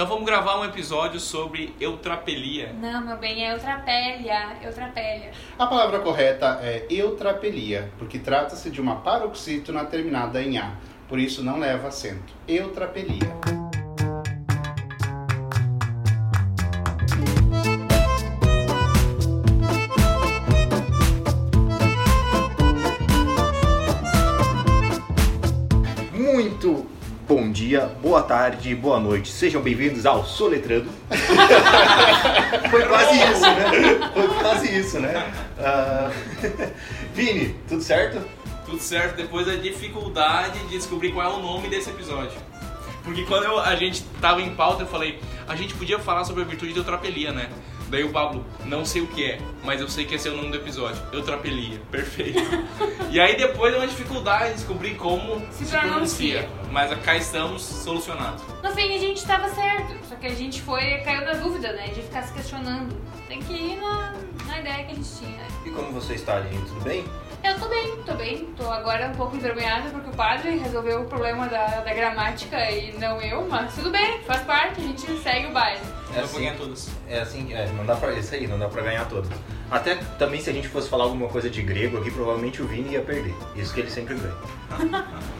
Então vamos gravar um episódio sobre eutrapelia. Não, meu bem, é eutrapelia, eutrapelia. A palavra correta é eutrapelia, porque trata-se de uma paroxítona terminada em A, por isso não leva acento. Eutrapelia. Boa tarde, boa noite. Sejam bem-vindos ao Soletrando. Foi quase isso, né? Foi quase isso, né? Ah, Vini, tudo certo? Tudo certo, depois da dificuldade de descobrir qual é o nome desse episódio. Porque quando eu- a gente tava em pauta, eu falei, a gente podia falar sobre a virtude de eutrapelia, né? Daí o Pablo, não sei o que é, mas eu sei que esse é o nome do episódio. Eutrapelia, perfeito. e aí depois é uma dificuldade de descobrir como Se se, pronuncia. pronuncia. Mas cá estamos solucionados. No fim, a gente tava certo, só que a gente foi, caiu na dúvida, né, de ficar se questionando. Tem que ir na, na ideia que a gente tinha. né? E como você está, Aline? Tudo bem? Eu tô bem, tô bem. Tô agora um pouco envergonhada porque o padre resolveu o problema da, da gramática e não eu, mas tudo bem, faz parte, a gente segue o baile. Eu vou ganhar todas. É assim, é, não dá pra. Isso aí, não dá pra ganhar todas. Até também se a gente fosse falar alguma coisa de grego aqui, provavelmente o Vini ia perder. Isso que ele sempre ganha.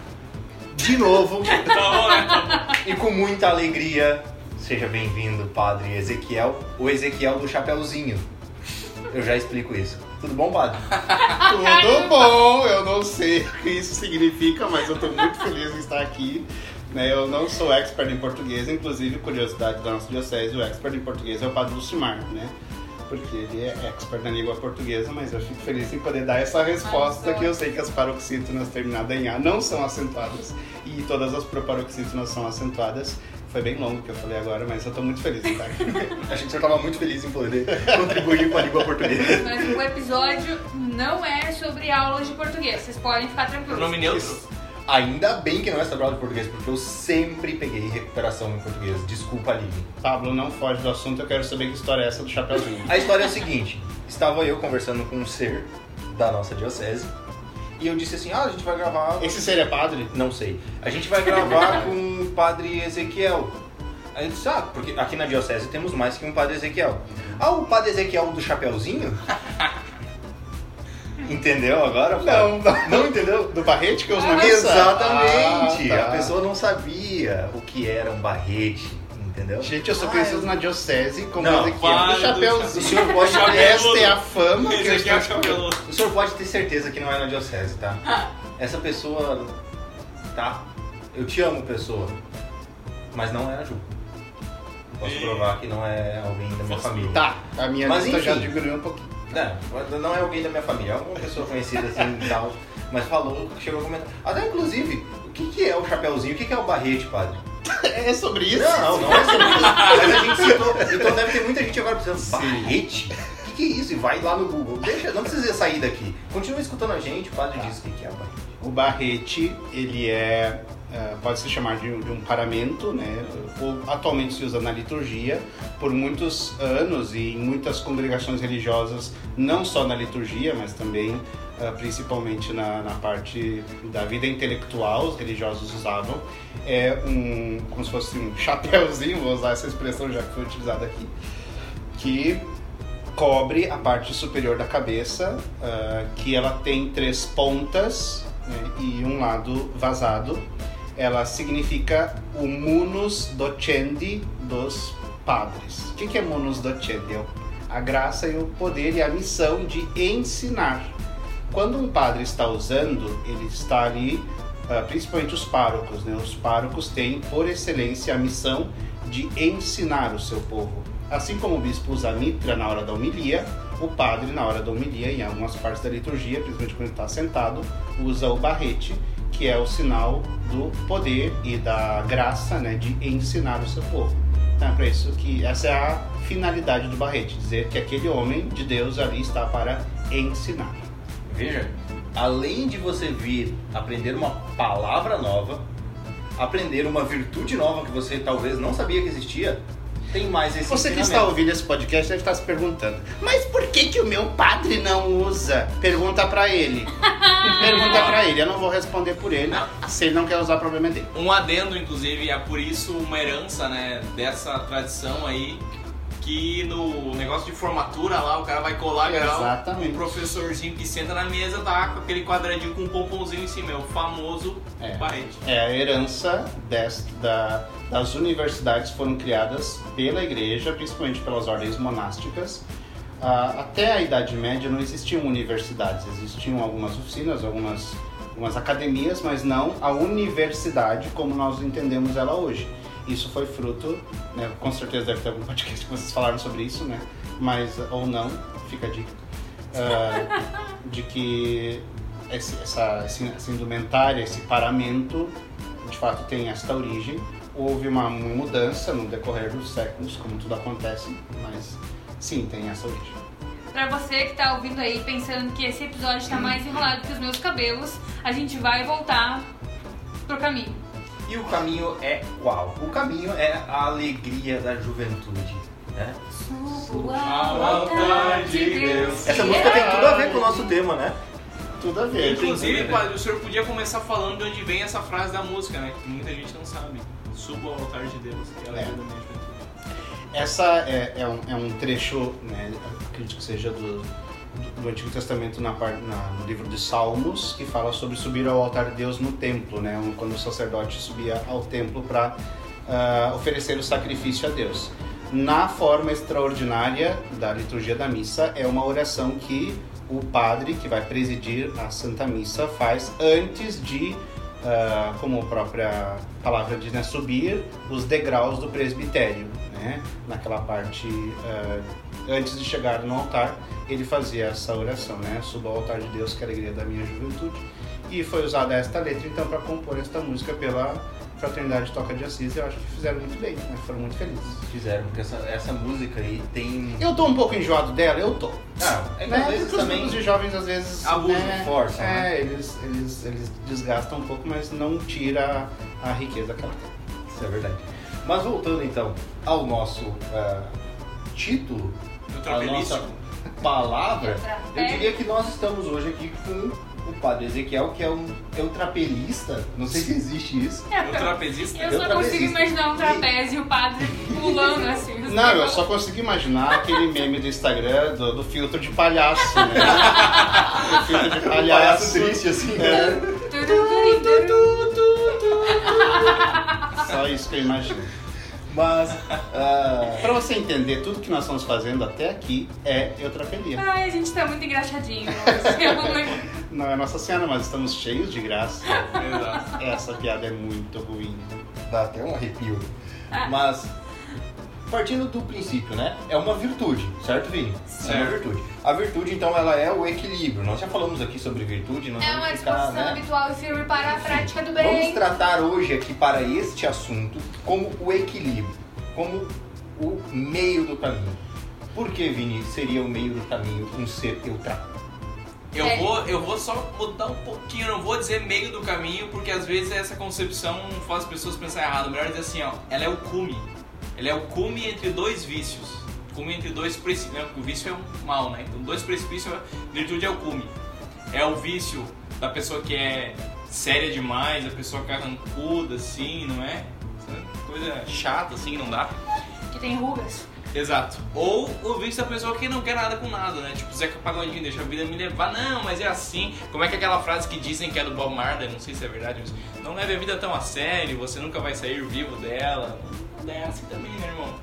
De novo, Tá bom, né? E com muita alegria, seja bem-vindo, Padre Ezequiel, o Ezequiel do Chapeuzinho. Eu já explico isso. Tudo bom, Padre? Tudo bom, eu não sei o que isso significa, mas eu estou muito feliz em estar aqui. né? Eu não sou expert em português, inclusive, curiosidade da nossa diocese, o expert em português é o Padre Lucimar, né? Porque ele é expert na língua portuguesa, mas eu fico feliz em poder dar essa resposta que eu sei que as paroxítonas terminadas em A não são acentuadas e todas as proparoxítonas são acentuadas. Foi bem longo o que eu falei agora, mas eu tô muito feliz em estar aqui. A gente estava muito feliz em poder contribuir com a língua portuguesa. Mas o episódio não é sobre aulas de português, vocês podem ficar tranquilos. Nome neutro? Ainda bem que não é sobre aula de português, porque eu sempre peguei recuperação em português. Desculpa, Aline. Pablo, não foge do assunto, eu quero saber que história é essa do Chapeuzinho. A história é a seguinte: estava eu conversando com um ser da nossa diocese e eu disse assim: ah, a gente vai gravar. Esse seria padre? Não sei. A gente vai gravar com o padre Ezequiel. Aí eu disse: ah, porque aqui na diocese temos mais que um padre Ezequiel. Ah, o padre Ezequiel do Chapeuzinho? Entendeu agora? Não, Fábio? Não entendeu? Do Barrete que eu uso Ah? Exatamente! Ah, tá. A pessoa não sabia o que era um barrete, entendeu? Gente, eu sou Ah, conhecido na diocese como Não, Ezequiel para do Chapeuzinho. O senhor pode Chapéu. Esta é a fama que eu estou é o. O senhor pode ter certeza que não é na diocese, tá? Essa pessoa, tá? Eu te amo, pessoa. Mas não é a Ju. Posso E- provar que não é alguém da minha Posso família. Tá, a minha Mas lista já enfim. diminuiu um pouquinho. Não, não é alguém da minha família, é alguma pessoa conhecida assim e tal. Mas falou, chegou a comentar. Até inclusive, o que, que é o chapeuzinho? O que, que é o barrete, padre? É sobre isso? Não, não é sobre isso. Mas a gente citou. Então deve ter muita gente agora pensando, barrete? O que, que é isso? E vai lá no Google. Deixa, não precisa sair daqui. Continua escutando a gente, o padre diz o que, que é o barrete. O barrete, ele é, é, pode se chamar de, um- de um paramento, né? Ou, atualmente se usa na liturgia. Por muitos anos e em muitas congregações religiosas, não só na liturgia, mas também principalmente na, na parte da vida intelectual, os religiosos usavam. É um, como se fosse um chapéuzinho, vou usar essa expressão já que foi utilizada aqui, que cobre a parte superior da cabeça, ah, que ela tem três pontas né, e um lado vazado. Ela significa o munus docendi dos padres. O que é munus docendi? É a graça e o poder e a missão de ensinar. Quando um padre está usando, ele está ali, ah, principalmente os párocos, né? Os párocos têm, por excelência, a missão de ensinar o seu povo. Assim como o bispo usa a mitra na hora da homilia, o padre, na hora da homilia, em algumas partes da liturgia, principalmente quando está sentado, usa o barrete, que é o sinal do poder e da graça né, de ensinar o seu povo. Então é para isso que essa é a finalidade do barrete, dizer que aquele homem de Deus ali está para ensinar. Veja, além de você vir aprender uma palavra nova, aprender uma virtude nova que você talvez não sabia que existia, tem mais esse Você que está ouvindo esse podcast deve estar se perguntando, mas por que que o meu padre não usa? Pergunta pra ele. Pergunta pra ele, eu não vou responder por ele. Se ele não quer usar, o problema é dele. Um adendo, inclusive, é por isso uma herança, né, dessa tradição aí, que no negócio de formatura lá, o cara vai colar grau, Exatamente. o professorzinho que senta na mesa tá com aquele quadradinho com um pomponzinho em cima, é o famoso É. barrete. É a herança des- da- das universidades foram criadas pela igreja, principalmente pelas ordens monásticas. Ah, até a Idade Média não existiam universidades, existiam algumas oficinas, algumas, algumas academias, mas não a universidade como nós entendemos ela hoje. Isso foi fruto, né, com certeza deve ter algum podcast que vocês falaram sobre isso, né? Mas, ou não, fica a dica. ah, de que esse, essa, essa indumentária, esse paramento, de fato tem esta origem. Houve uma mudança no decorrer dos séculos, como tudo acontece, mas sim, tem essa origem. Pra você que tá ouvindo aí pensando que esse episódio tá mais enrolado que os meus cabelos, a gente vai voltar pro caminho. E o caminho é qual? O caminho é a alegria da juventude. Né? Subo ao ao altar de Deus. Essa música tem tudo a ver com o nosso tema, né? Tudo a ver. Inclusive, padre, o senhor podia começar falando de onde vem essa frase da música, né? Que muita gente não sabe. Subo ao altar de Deus, que é a É. alegria da minha juventude. Essa é, é, um, é um trecho, né, acredito que seja do, do, Antigo Testamento na, na- no livro de Salmos, que fala sobre subir ao altar de Deus no templo, né, quando o sacerdote subia ao templo para oferecer o sacrifício a Deus. Na forma extraordinária da liturgia da missa, é uma oração que o padre que vai presidir a Santa Missa faz antes de, ah, como a própria palavra diz, né, subir os degraus do presbitério. Né? Naquela parte, ah, antes de chegar no altar, ele fazia essa oração, né? Suba ao altar de Deus, que é a alegria da minha juventude. E foi usada esta letra, então, para compor esta música pela Fraternidade Toca de Assis. Eu acho que fizeram muito bem, né? foram muito felizes. Fizeram, porque essa, essa música aí tem. Eu tô um pouco enjoado dela, eu tô. Ah, é que Né? às vezes Porque os também. grupos de jovens às vezes Abusam, né, forçam, É, né? eles, eles, eles desgastam um pouco, mas não tira a riqueza que ela tem. Isso é verdade. Mas voltando então ao nosso ah, título, a nossa palavra, eu É. diria que nós estamos hoje aqui com o padre Ezequiel, que é um eutrapelista. Não sei se existe isso. O trapezista? Eu só trapezista. consigo imaginar um trapézio e o padre pulando assim. Não, eu só consigo imaginar aquele meme do Instagram do, do filtro de palhaço, né? o filtro de palhaço. assim. É, Tudu, tudu, só isso que eu imagino. Mas ah, Pra você entender, tudo que nós estamos fazendo até aqui é eutrapelia. Ai, a gente tá muito engraxadinho. Não é Nossa Senhora, mas estamos cheios de graça. Exato. Essa piada é muito ruim. dá até um arrepio. Ah. Mas partindo do princípio, né? É uma virtude, certo, Vini? É uma Certo. virtude. A virtude, então, ela é o equilíbrio. Nós já falamos aqui sobre virtude, nós É vamos uma ficar, disposição né? habitual e firme para a prática do Vamos bem. tratar hoje aqui para este assunto como o equilíbrio, como o meio do caminho. Por que, Vini, seria o meio do caminho um ser eutráfico? Eu, É. vou, eu vou só mudar um pouquinho, não vou dizer meio do caminho, porque às vezes essa concepção faz as pessoas pensar errado. Melhor dizer assim, ó, ela é o cume. Ela é o cume entre dois vícios. Cume entre dois precipícios. Né? Porque o vício é um mal, né? Então, dois precipícios, virtude é o cume. É o vício da pessoa que é séria demais, a pessoa carrancuda, assim, não é? Coisa chata, assim, não dá. Que tem rugas. Exato. Ou o vício da pessoa que não quer nada com nada, né? Tipo, Zeca Pagodinho, deixa a vida me levar. Não, mas é assim. Como é que é aquela frase que dizem que é do Bob Marley, não sei se é verdade, mas não leve a vida tão a sério, você nunca vai sair vivo dela. É assim também, né, irmão?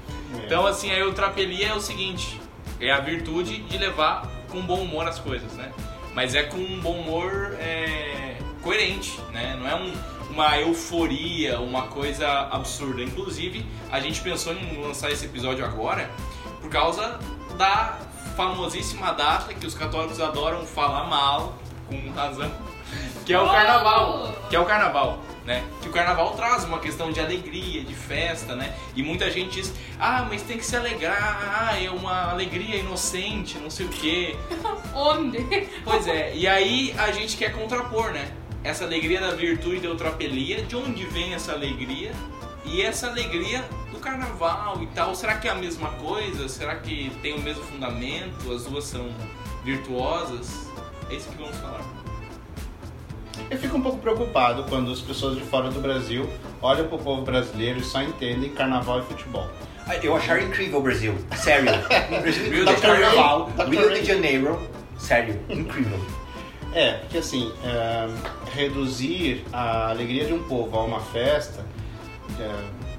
Então, assim, a eutrapelia é o seguinte: é a virtude de levar com bom humor as coisas, né? Mas é com um bom humor é, coerente, né? Não é um- uma euforia, uma coisa absurda. Inclusive, a gente pensou em lançar esse episódio agora por causa da famosíssima data que os católicos adoram falar mal, com razão, que é o Oh! carnaval. Que é o carnaval. Né? Que o carnaval traz uma questão de alegria, de festa, né? E muita gente diz, ah, mas tem que se alegrar, ah, é uma alegria inocente, não sei o quê. Onde? Pois é, e aí a gente quer contrapor, né? Essa alegria da virtude da eutrapelia, de onde vem essa alegria E essa alegria do carnaval e tal, será que é a mesma coisa? Será que tem o mesmo fundamento? As duas são virtuosas? É isso que vamos falar. Eu fico um pouco preocupado quando as pessoas de fora do Brasil olham pro povo brasileiro e só entendem carnaval e futebol. Eu achar incrível o Brasil. Sério. Brasil Rio de carnaval. Rio de Janeiro. Sério. Incrível. É, porque assim, é, reduzir a alegria de um povo a uma festa, é,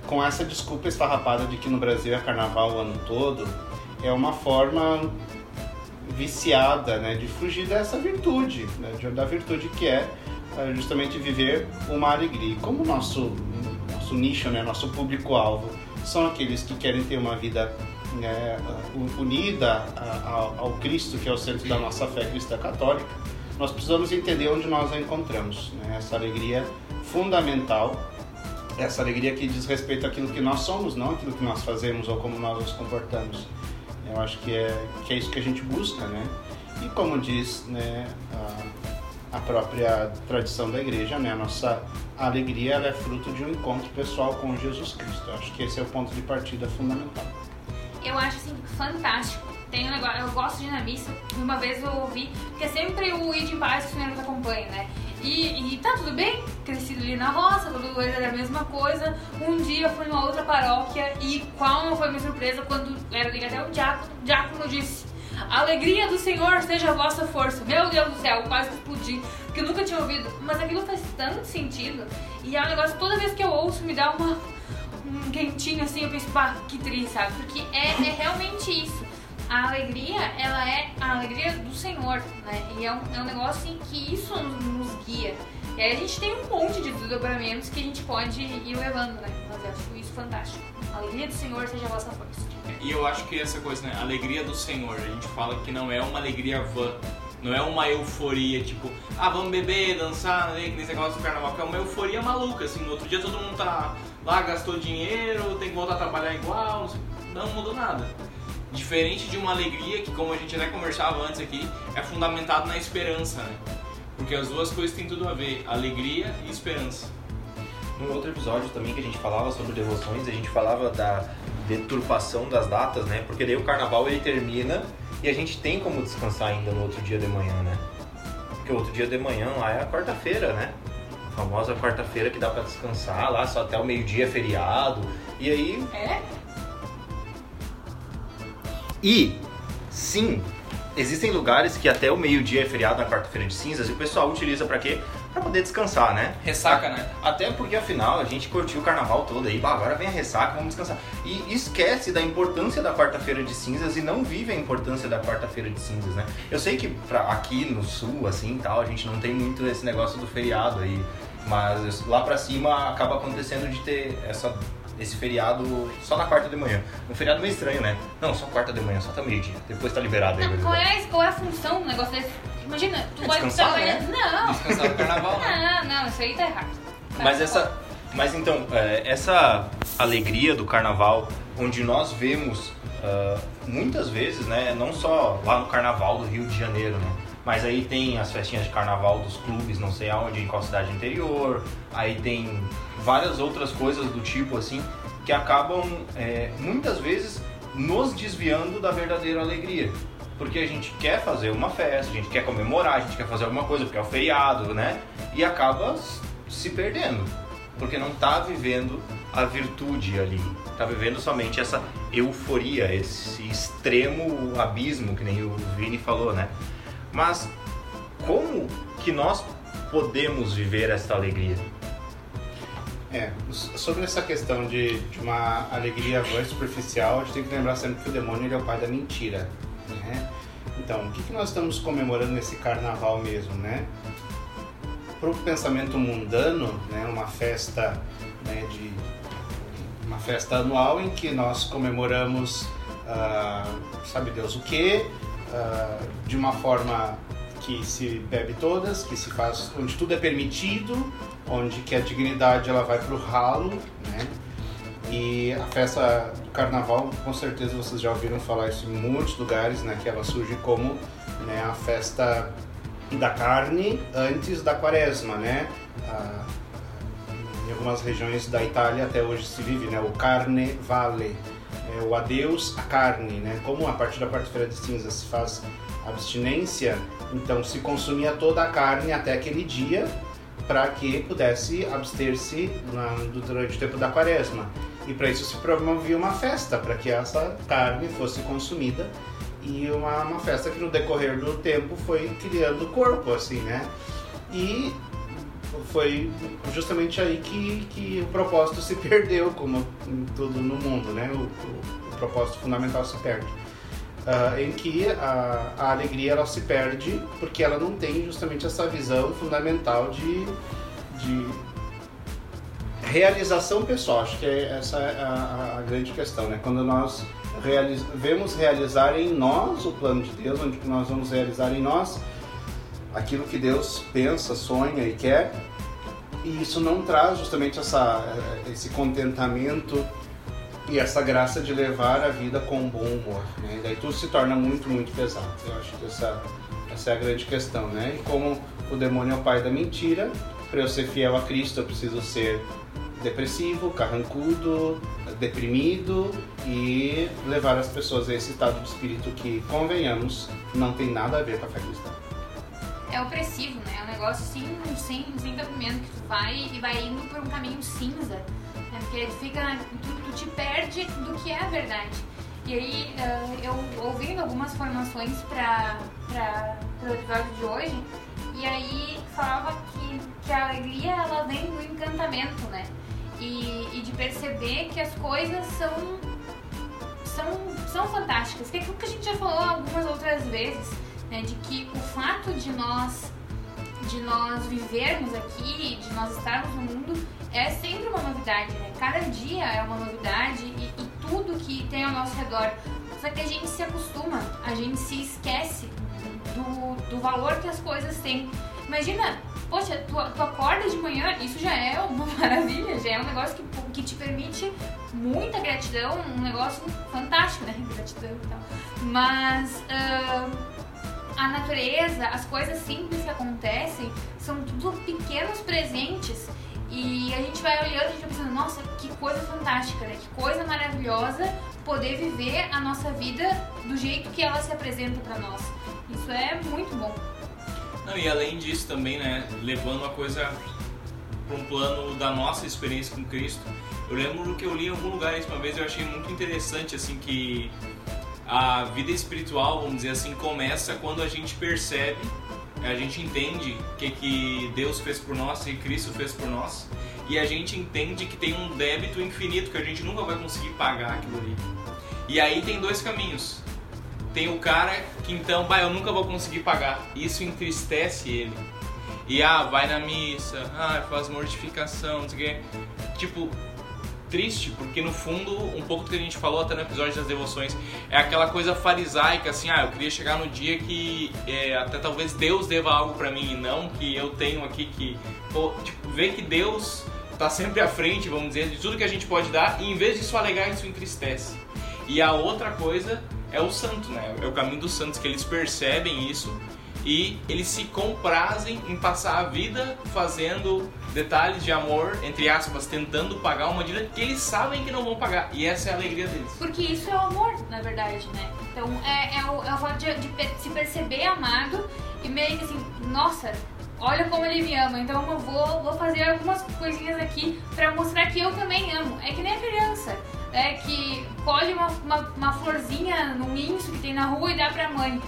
com essa desculpa esfarrapada de que no Brasil é carnaval o ano todo, é uma forma viciada né, de fugir dessa virtude, né, da virtude que é é, justamente viver uma alegria. E como o nosso, nosso nicho, né, nosso público-alvo, são aqueles que querem ter uma vida né, unida ao, Cristo, que é o centro da nossa fé cristã católica, nós precisamos entender onde nós a encontramos. Né? Essa alegria fundamental, essa alegria que diz respeito àquilo que nós somos, não aquilo que nós fazemos ou como nós nos comportamos. Eu acho que é, que é isso que a gente busca, né? E como diz né, a, a própria tradição da igreja, né? A nossa alegria é fruto de um encontro pessoal com Jesus Cristo. Eu acho que esse é o ponto de partida fundamental. Eu acho assim fantástico. Tem um negócio, eu gosto de missa. Uma vez eu ouvi que é sempre o ir de paz que o Senhor nos acompanha, né? E, e tá tudo bem, crescido ali na roça, tudo coisa era a mesma coisa. Um dia eu fui numa outra paróquia e qual foi minha surpresa quando era até o diácono, o diácono disse: A alegria do Senhor seja a vossa força. Meu Deus do céu, quase explodi, porque eu nunca tinha ouvido. Mas aquilo faz tanto sentido. E é um negócio, toda vez que eu ouço, me dá uma, um quentinho assim, eu penso, pá, que triste, sabe? Porque é, é realmente isso. A alegria, ela é a alegria do Senhor, né? E é um, é um negócio assim que isso nos, nos guia. E aí a gente tem um monte de desdobramentos que a gente pode ir levando, né? Mas eu acho isso fantástico. A alegria do Senhor seja a vossa força. E eu acho que essa coisa, né? Alegria do Senhor. A gente fala que não é uma alegria vã. Não é uma euforia, tipo, ah, vamos beber, dançar, né? Que nesse negócio do carnaval, que é uma euforia maluca, assim. No outro dia todo mundo tá lá, gastou dinheiro, tem que voltar a trabalhar igual, não, não mudou nada. Diferente de uma alegria que, como a gente até conversava antes aqui, é fundamentado na esperança, né? Porque as duas coisas têm tudo a ver, alegria e esperança. Num outro episódio também que a gente falava sobre devoções, a gente falava da deturpação das datas, né? Porque daí o carnaval ele termina e a gente tem como descansar ainda no outro dia de manhã, né? Porque o outro dia de manhã lá é a quarta-feira, né? A famosa quarta-feira que dá pra descansar lá, só até o meio-dia é feriado. E aí É? E, sim, existem lugares que até o meio-dia é feriado na quarta-feira de cinzas e o pessoal utiliza pra quê? Pra poder descansar, né? Ressaca, né? Até porque afinal a gente curtiu o carnaval todo aí, bah, agora vem a ressaca, vamos descansar. E esquece da importância da quarta-feira de cinzas e não vive a importância da quarta-feira de cinzas, né? Eu sei que pra, aqui no sul, assim e tal, a gente não tem muito esse negócio do feriado aí, mas lá pra cima acaba acontecendo de ter essa, esse feriado só na quarta de manhã. Um feriado meio estranho, né? Não, só quarta de manhã, só até meio-dia. Depois tá liberado aí, Não, qual, é, qual é a função do negócio desse? Imagina, tu É vai descansar, trabalhar. né? Não, Descansar do carnaval, né? não, não, isso aí tá errado. Tá Mas essa, mas então, é, essa alegria do carnaval, onde nós vemos ah, muitas vezes, né, não só lá no carnaval do Rio de Janeiro, né, mas aí tem as festinhas de carnaval dos clubes, não sei aonde, em qual cidade interior, aí tem várias outras coisas do tipo assim, que acabam é, muitas vezes nos desviando da verdadeira alegria. Porque a gente quer fazer uma festa, a gente quer comemorar, a gente quer fazer alguma coisa, porque é o feriado, né? E acaba se perdendo. Porque não tá vivendo a virtude ali. Tá vivendo somente essa euforia, esse extremo abismo, que nem o Vini falou, né? Mas como que nós podemos viver esta alegria? É, sobre essa questão de, de uma alegria superficial, a gente tem que lembrar sempre que o demônio é o pai da mentira, né? Então, o que, que nós estamos comemorando nesse carnaval mesmo, né? Para o pensamento mundano, né, uma festa né, de uma festa anual em que nós comemoramos, ah, sabe Deus o que, de uma forma que se bebe todas, que se faz, onde tudo é permitido, onde que a dignidade ela vai para o ralo, né? E a festa do carnaval, com certeza vocês já ouviram falar isso em muitos lugares, né? Que ela surge como né, a festa da carne antes da quaresma, né? Ah, em algumas regiões da Itália até hoje se vive, né? O carnevale, é o adeus à carne, né? Como a partir da quarta-feira de cinzas se faz abstinência, então se consumia toda a carne até aquele dia para que pudesse abster-se durante o tempo da quaresma. E para isso se promovia uma festa, para que essa carne fosse consumida e uma, uma festa que no decorrer do tempo foi criando corpo, assim, né? E foi justamente aí que, que o propósito se perdeu, como em tudo no mundo, né? O, o, o propósito fundamental se perde. Uh, em que a, a alegria ela se perde porque ela não tem justamente essa visão fundamental de, de realização pessoal. Acho que é essa é a, a, grande questão, né? Quando nós realiz, vemos realizar em nós o plano de Deus, onde nós vamos realizar em nós aquilo que Deus pensa, sonha e quer, e isso não traz justamente essa, esse contentamento e essa graça de levar a vida com bom humor. Né? E daí tudo se torna muito, muito pesado. Eu acho que essa, essa é a grande questão. Né? E como o demônio é o pai da mentira, para eu ser fiel a Cristo eu preciso ser depressivo, carrancudo, deprimido e levar as pessoas a esse estado de espírito que, convenhamos, não tem nada a ver com a fé cristã é opressivo, né? É um negócio sem, sem documento, que tu vai e vai indo por um caminho cinza, né? Porque fica, tu, tu te perde do que é a verdade. E aí, uh, eu ouvindo algumas formações para o episódio de hoje, e aí falava que, que a alegria ela vem do encantamento, né? E, e de perceber que as coisas são, são, são fantásticas. Que é aquilo que a gente já falou algumas outras vezes né, de que o fato de nós de nós vivermos aqui, de nós estarmos no mundo, é sempre uma novidade, né? Cada dia é uma novidade e, e tudo que tem ao nosso redor. Só que a gente se acostuma, a gente se esquece do, do valor que as coisas têm. Imagina, poxa, tu, tu acorda de manhã, isso já é uma maravilha, já é um negócio que, que te permite muita gratidão, um negócio fantástico, né? Gratidão e tal. Mas. Uh, a natureza, as coisas simples que acontecem, são tudo pequenos presentes e a gente vai olhando e a gente vai pensando, nossa, que coisa fantástica, né? Que coisa maravilhosa poder viver a nossa vida do jeito que ela se apresenta para nós. Isso é muito bom. Não, e além disso também, né, levando a coisa para um plano da nossa experiência com Cristo, eu lembro que eu li em algum lugar isso uma vez, eu achei muito interessante assim que a vida espiritual, vamos dizer assim, começa quando a gente percebe, a gente entende o que, que Deus fez por nós e Cristo fez por nós, e a gente entende que tem um débito infinito que a gente nunca vai conseguir pagar aquilo ali. E aí tem dois caminhos. Tem o cara que então, bah, eu nunca vou conseguir pagar. Isso entristece ele. E ah, vai na missa, ah, faz mortificação, não sei o quê. Tipo, triste, porque no fundo, um pouco do que a gente falou até no episódio das devoções, é aquela coisa farisaica, assim, ah, eu queria chegar no dia que é, até talvez Deus deva algo para mim e não que eu tenho aqui que. Pô, tipo, ver que Deus tá sempre à frente, vamos dizer, de tudo que a gente pode dar, e em vez disso alegar, isso entristece. E a outra coisa é o santo, né? É o caminho dos santos, que eles percebem isso e eles se comprazem em passar a vida fazendo detalhes de amor, entre aspas, tentando pagar uma dívida que eles sabem que não vão pagar. E essa é a alegria deles. Porque isso é o amor, na verdade, né? Então é, é, o, é o fato de, de, se perceber amado e meio que assim, nossa, olha como ele me ama, então eu vou, vou fazer algumas coisinhas aqui para mostrar que eu também amo. É que nem a criança. É que colhe uma, uma, uma florzinha num inso que tem na rua e dá pra mãe.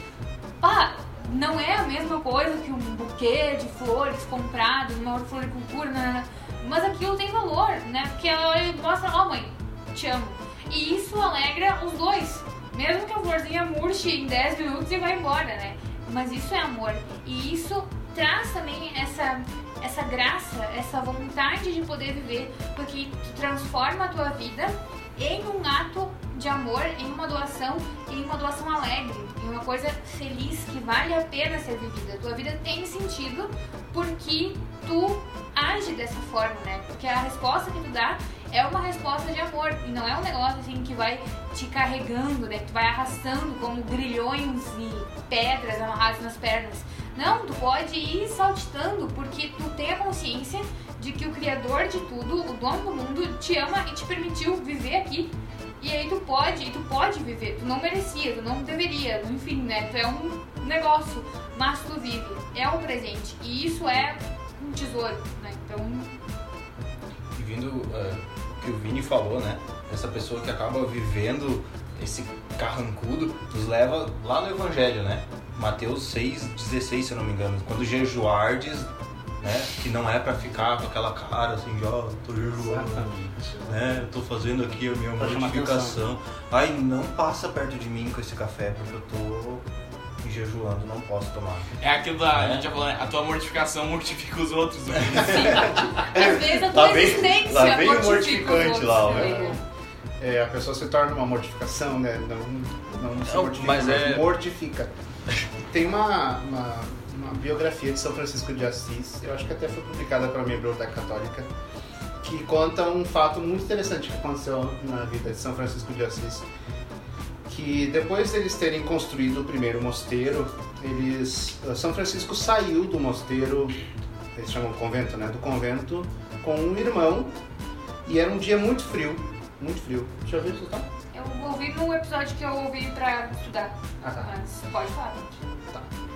Pá, não é a mesma coisa que um buquê de flores comprado numa floricultura, né, mas aquilo tem valor, né? Porque ela mostra, ó oh, mãe, te amo. E isso alegra os dois. Mesmo que a florzinha murche em 10 minutos e vá embora, né? Mas isso é amor. E isso traz também essa, essa graça, essa vontade de poder viver, porque tu transforma a tua vida em um ato de amor, em uma doação, em uma doação alegre, em uma coisa feliz que vale a pena ser vivida. Tua vida tem sentido porque tu age dessa forma, né? Porque a resposta que tu dá é uma resposta de amor e não é um negócio assim que vai te carregando, né? Que tu vai arrastando como grilhões e pedras amarradas nas pernas. Não, tu pode ir saltitando porque tu tem a consciência de que o Criador de tudo, o dono do mundo, te ama e te permitiu viver aqui. E aí tu pode, e tu pode viver. Tu não merecia, tu não deveria, enfim, né? Tu é um negócio, mas tu vive. É um presente. E isso é um tesouro, né? Então, E vindo uh, o que o Vini falou, né? Essa pessoa que acaba vivendo esse carrancudo, nos leva lá no Evangelho, né? Mateus 6, 16, se eu não me engano. Quando jejuardes, né? Que não é pra ficar com aquela cara assim, de ó, tô jejuando, né? Eu tô fazendo aqui a minha mortificação. Ai, não passa perto de mim com esse café, porque eu tô jejuando, não posso tomar. É aquilo da. A É. gente já falou, né? A tua mortificação mortifica os outros. né? às vezes a Lá tua vem- existência lá vem o mortifica mortificante outros lá, ó. também. É, a pessoa se torna uma mortificação, né? Não, não se Não, mortifica, mas mas, é- mortifica. Tem uma, uma, uma biografia de São Francisco de Assis, eu acho que até foi publicada pela minha biblioteca católica, que conta um fato muito interessante que aconteceu na vida de São Francisco de Assis. Que depois deles terem construído o primeiro mosteiro, eles, São Francisco saiu do mosteiro, eles chamam convento, né? Do convento com um irmão e era um dia muito frio, muito frio. Deixa eu ver se tá. Eu ouvi no episódio que eu ouvi pra estudar. Ah, tá. Mas pode falar.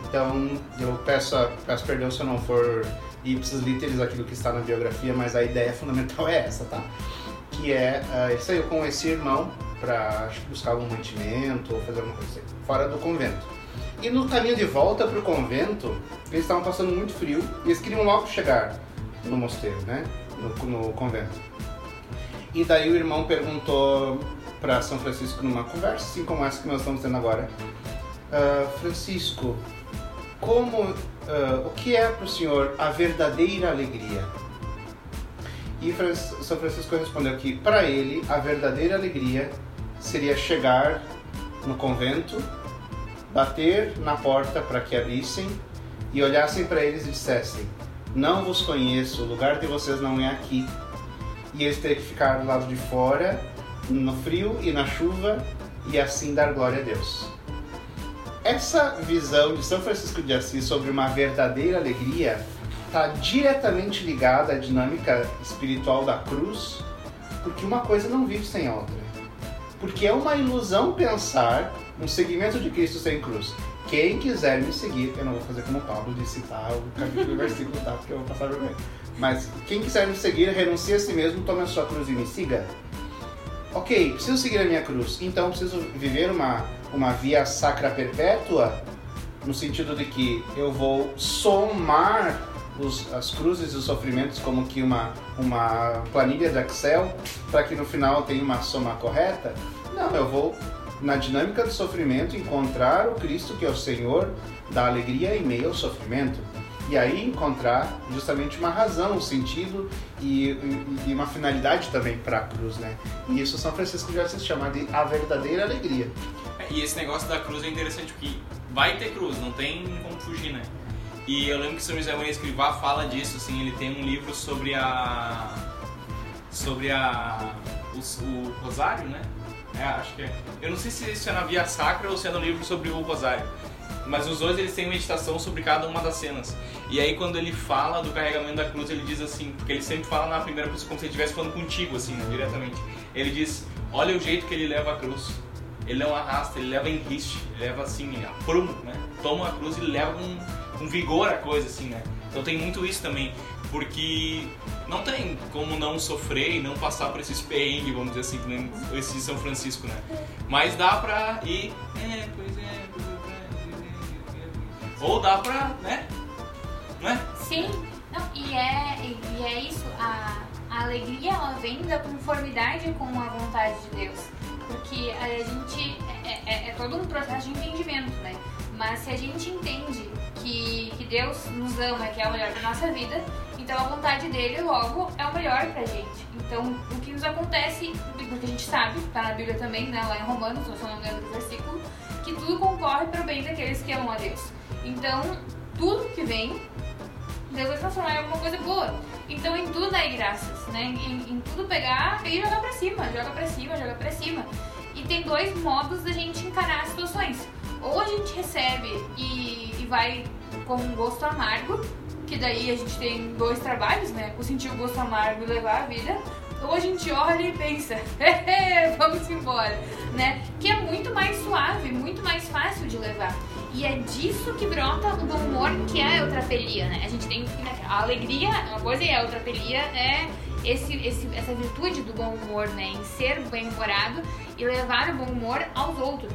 Então eu peço, a- peço perdão se eu não for ipsis literis aquilo que está na biografia, mas a ideia fundamental é essa, tá? Que é, ah, ele saiu com esse irmão para buscar algum mantimento ou fazer alguma coisa assim, fora do convento. E no caminho de volta para o convento, eles estavam passando muito frio e eles queriam logo chegar no mosteiro, né? No, no convento. E daí o irmão perguntou para São Francisco numa conversa assim como essa que nós estamos tendo agora, "Ah, Francisco, como ah, o que é para o senhor a verdadeira alegria? E São Francisco respondeu que para ele a verdadeira alegria seria chegar no convento, bater na porta para que abrissem e olhassem para eles e dissessem: Não vos conheço, o lugar de vocês não é aqui. E eles teriam que ficar do lado de fora, no frio e na chuva, e assim dar glória a Deus. Essa visão de São Francisco de Assis sobre uma verdadeira alegria está diretamente ligada à dinâmica espiritual da cruz, porque uma coisa não vive sem a outra. Porque é uma ilusão pensar um seguimento de Cristo sem cruz. Quem quiser me seguir, eu não vou fazer como Paulo de citar o capítulo versículo, tá? Porque eu vou passar vergonha. Mas quem quiser me seguir, renuncie a si mesmo, tome a sua cruz e me siga. Ok, preciso seguir a minha cruz, então preciso viver uma, uma via sacra perpétua, no sentido de que eu vou somar os, as cruzes e os sofrimentos como que uma, uma planilha de Excel, para que no final tenha uma soma correta. Não, eu vou, na dinâmica do sofrimento, encontrar o Cristo que é o Senhor da alegria em meio ao sofrimento. E aí encontrar justamente uma razão, um sentido e, e- uma finalidade também para a cruz, né? E isso São Francisco já se chama de a verdadeira alegria. É, E esse negócio da cruz é interessante porque vai ter cruz, não tem como fugir, né? E eu lembro que São José Maria Escrivá fala disso, assim, ele tem um livro sobre a. sobre a. o, o Rosário, né? É, acho que é. Eu não sei se isso é na Via Sacra ou se é no livro sobre o Rosário. Mas os dois eles têm meditação sobre cada uma das cenas. E aí quando ele fala do carregamento da cruz, ele diz assim, porque ele sempre fala na primeira pessoa como se ele estivesse falando contigo, assim, né, diretamente. Ele diz, olha o jeito que ele leva a cruz. Ele não arrasta, ele leva em riste, leva assim, a prumo, né? Toma a cruz e leva com, com vigor a coisa, assim, né? Então tem muito isso também, porque não tem como não sofrer e não passar por esses perrengues, vamos dizer assim, que esse de São Francisco, né? Mas dá pra ir, é, pois é, é. ou dá pra, né? Né? Sim, não, e, é, e é isso, a, a alegria ela vem da conformidade com a vontade de Deus. Porque a gente é, é- é todo um processo de entendimento, né? Mas se a gente entende que, que Deus nos ama, que é o melhor da nossa vida, então a vontade dele logo é o melhor pra gente. Então o que nos acontece, porque a gente sabe, tá na Bíblia também, né? Lá em Romanos, eu só não lembro do versículo, que tudo concorre para o bem daqueles que amam a Deus. Então, tudo que vem Deus vai transformar em alguma coisa boa. Então em tudo dá graças, né? Em, em tudo pegar e jogar pra cima, joga pra cima, joga pra cima. E tem dois modos da gente encarar as situações. ou a gente recebe e, e vai com um gosto amargo, que daí a gente tem dois trabalhos, né? O sentir o gosto amargo e levar a vida, ou a gente olha e pensa, vamos embora, né? Que é muito mais suave, muito mais fácil de levar. E é disso que brota o bom humor, que é a eutrapelia, né? A gente tem né, a alegria, uma coisa e a eutrapelia é esse, esse, essa virtude do bom humor, né? Em ser bem-humorado e levar o bom humor aos outros.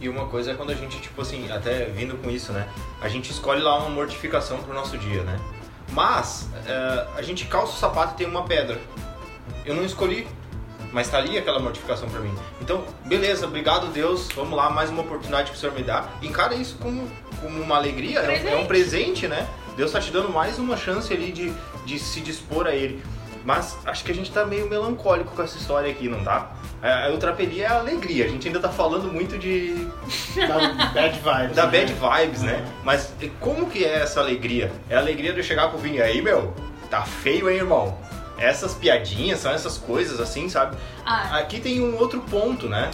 E uma coisa é quando a gente, tipo assim, até vindo com isso, né? A gente escolhe lá uma mortificação pro nosso dia, né? Mas é, a gente calça o sapato e tem uma pedra. Eu não escolhi, mas tá ali aquela mortificação para mim. Então, beleza, obrigado Deus, vamos lá, mais uma oportunidade que o Senhor me dá. Encara isso como, como uma alegria, é um, é um, presente, né? Deus tá te dando mais uma chance ali de, de se dispor a Ele. Mas acho que a gente tá meio melancólico com essa história aqui, não tá? A eutrapelia é a alegria. A gente ainda tá falando muito de. Da bad vibes. Da né? bad vibes, né? Mas como que é essa alegria? É a alegria de eu chegar pro vinho aí, meu, tá feio, hein, irmão? Essas piadinhas são essas coisas assim, sabe? Ah. Aqui tem um outro ponto, né?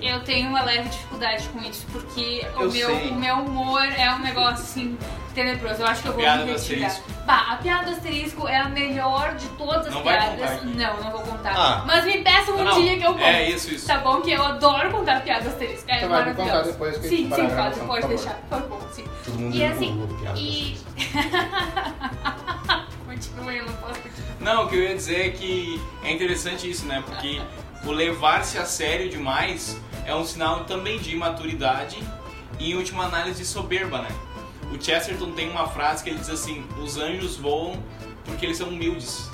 Eu tenho uma leve dificuldade com isso, porque o meu, o meu humor é um negócio assim tenebroso. Eu acho que eu vou piada me retirar. Bah, a piada do asterisco é a melhor de todas as não piadas. Não, não vou contar. Ah. Mas me peçam um não, dia que eu conto. É isso, isso. Tá bom? Que eu adoro contar piada do asterisco. É Você vai me contar depois que Sim, sim, pode, pode deixar. Por favor, sim. Todo mundo e assim, e... Continue, eu não posso continuar. Não, o que eu ia dizer é que é interessante isso, né? Porque o levar-se a sério demais é um sinal também de imaturidade e, em última análise, soberba, né? O Chesterton tem uma frase que ele diz assim: os anjos voam porque eles são humildes.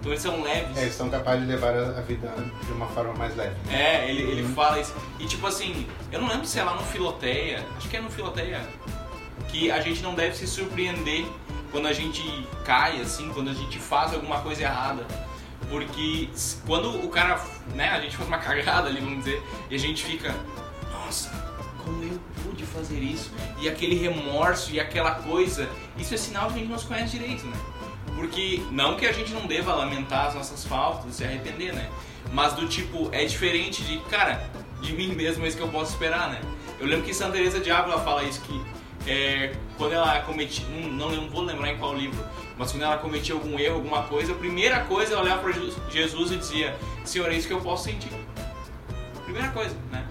Então eles são leves. É, eles são capazes de levar a vida de uma forma mais leve. É, ele, ele uhum. fala isso. E tipo assim, eu não lembro se é lá no Filoteia, acho que é no Filoteia, que a gente não deve se surpreender quando a gente cai, assim, quando a gente faz alguma coisa errada. Porque quando o cara, né, a gente faz uma cagada ali, vamos dizer, e a gente fica, nossa, como eu pude fazer isso? E aquele remorso e aquela coisa, isso é sinal que a gente não se conhece direito, né? Porque não que a gente não deva lamentar as nossas faltas, se arrepender, né? Mas do tipo, é diferente de, cara, de mim mesmo é isso que eu posso esperar, né? Eu lembro que Santa Teresa de Ávila fala isso que é, quando ela cometia, não, não vou lembrar em qual livro, mas quando ela cometia algum erro, alguma coisa, a primeira coisa ela olhava para Jesus e dizia: Senhor, é isso que eu posso sentir. Primeira coisa, né?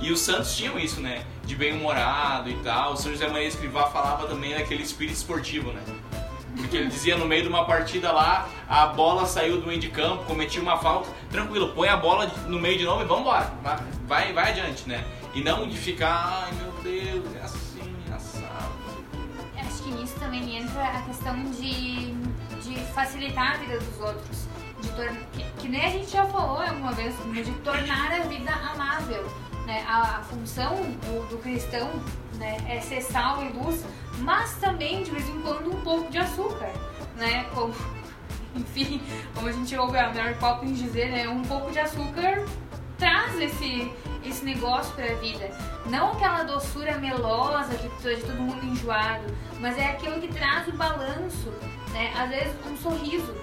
E os santos tinham isso, né? De bem-humorado e tal. O São José Maria Escrivá falava também daquele espírito esportivo, né? Porque ele dizia no meio de uma partida lá, a bola saiu do meio de campo, cometia uma falta, tranquilo, põe a bola no meio de novo e vambora. Vai, vai adiante, né? E não de ficar, ai meu Deus, é assim também entra a questão de, de facilitar a vida dos outros. De que, que, nem a gente já falou alguma vez, de tornar a vida amável. Né? A, a função do, do cristão né, é ser sal e luz, mas também de vez em quando um pouco de açúcar. Né? Como, enfim, como a gente ouve a Mary Poppins dizer, né, um pouco de açúcar traz esse, esse negócio para a vida. Não aquela doçura melosa que deixa todo mundo enjoado, mas é aquilo que traz o balanço, né? Às vezes um sorriso.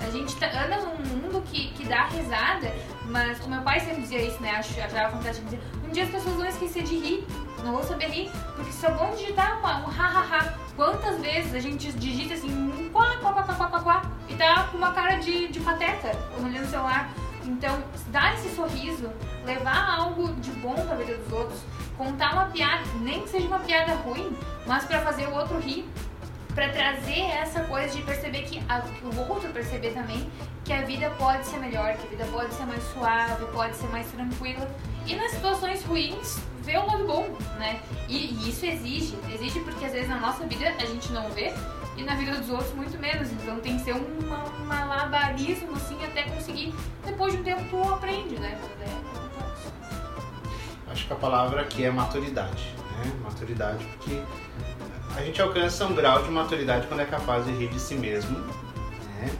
A gente tá, anda num mundo que, que dá risada, mas o meu pai sempre dizia isso, né? Acho, achava fantástico dizer, um dia as pessoas vão esquecer de rir, não vão saber rir, porque é bom digitar uma, um ha ha ha, quantas vezes a gente digita assim, um quá, quá, quá, quá, quá, quá, e tá com uma cara de, de pateta, olhando o celular. Então, dar esse sorriso, levar algo de bom pra vida dos outros, contar uma piada, nem que seja uma piada ruim, mas para fazer o outro rir, para trazer essa coisa de perceber que, a, que o outro perceber também que a vida pode ser melhor, que a vida pode ser mais suave, pode ser mais tranquila. E nas situações ruins, ver o lado bom, né? E, e isso exige, exige porque às vezes na nossa vida a gente não vê, e na vida dos outros muito menos. Então tem que ser um malabarismo assim até conseguir. Depois de um tempo tu aprende, né? Acho que a palavra aqui é maturidade, né? Maturidade porque a gente alcança um grau de maturidade quando é capaz de rir de si mesmo, né?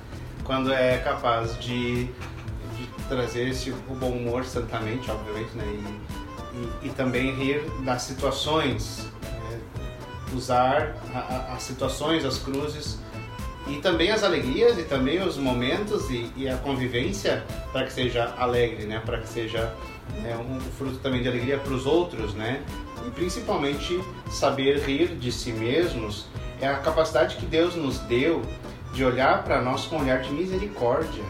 Quando é capaz de, de trazer esse, o bom humor santamente, obviamente, né? E, e, e também rir das situações usar as situações, as cruzes e também as alegrias e também os momentos e, e a convivência para que seja alegre, né? Para que seja né, um fruto também de alegria para os outros, né? e principalmente saber rir de si mesmos é a capacidade que Deus nos deu de olhar para nós com um olhar de misericórdia.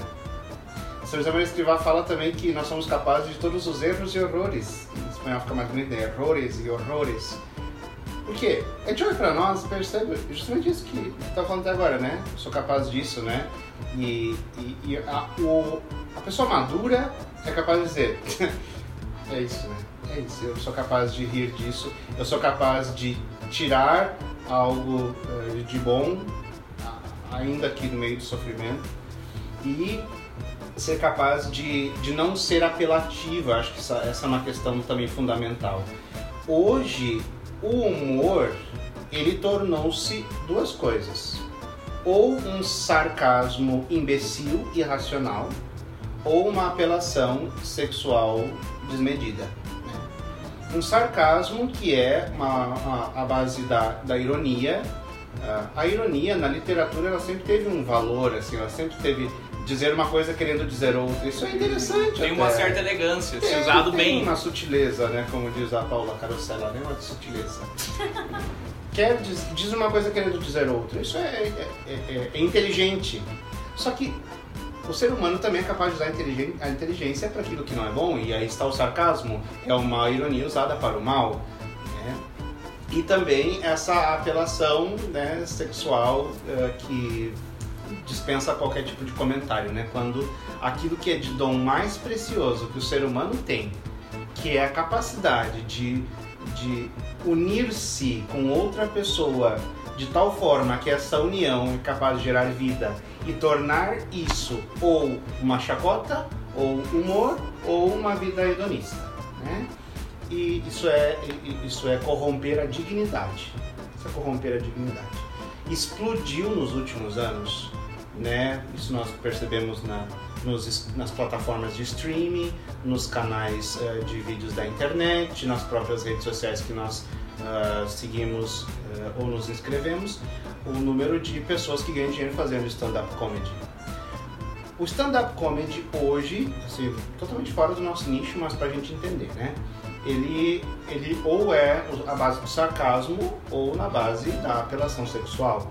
São José Maria Escrivá fala também que nós somos capazes de todos os erros e horrores. Em espanhol fica mais bonito, né? errores e horrores. Por quê? A gente olha para nós percebe justamente isso que está falando até agora, né? Eu sou capaz disso, né? E, e, e a, o, a pessoa madura é capaz de dizer: é isso, né? É isso. Eu sou capaz de rir disso. Eu sou capaz de tirar algo uh, de bom, ainda aqui no meio do sofrimento. E ser capaz de, de não ser apelativo. Acho que essa, essa é uma questão também fundamental. Hoje, o humor ele tornou-se duas coisas: ou um sarcasmo imbecil, irracional, ou uma apelação sexual desmedida. Né? Um sarcasmo que é uma, uma, a base da, da ironia. A ironia na literatura ela sempre teve um valor, assim, ela sempre teve dizer uma coisa querendo dizer outra. Isso é interessante. Tem até. uma certa elegância, se Tem- usado tem bem. uma sutileza, né? Como diz a Paula Carosella, né? Uma sutileza. Quer diz, diz uma coisa querendo dizer outra. Isso é, é, é- é inteligente. Só que o ser humano também é capaz de usar a inteligência para aquilo que não é bom. E aí está o sarcasmo. É uma ironia usada para o mal. E também essa apelação né, sexual eh, que dispensa qualquer tipo de comentário, né? Quando aquilo que é de dom mais precioso que o ser humano tem, que é a capacidade de, de unir-se com outra pessoa de tal forma que essa união é capaz de gerar vida e tornar isso ou uma chacota, ou humor, ou uma vida hedonista, né? E isso é, isso é corromper a dignidade. Isso é corromper a dignidade. Explodiu nos últimos anos, né? Isso nós percebemos na, nos, nas plataformas de streaming, nos canais eh, de vídeos da internet, nas próprias redes sociais que nós ah, seguimos eh, ou nos inscrevemos, o número de pessoas que ganham dinheiro fazendo stand-up comedy. O stand-up comedy hoje, assim, totalmente fora do nosso nicho, mas pra gente entender, né? Ele, ele ou é a base do sarcasmo ou na base da apelação sexual.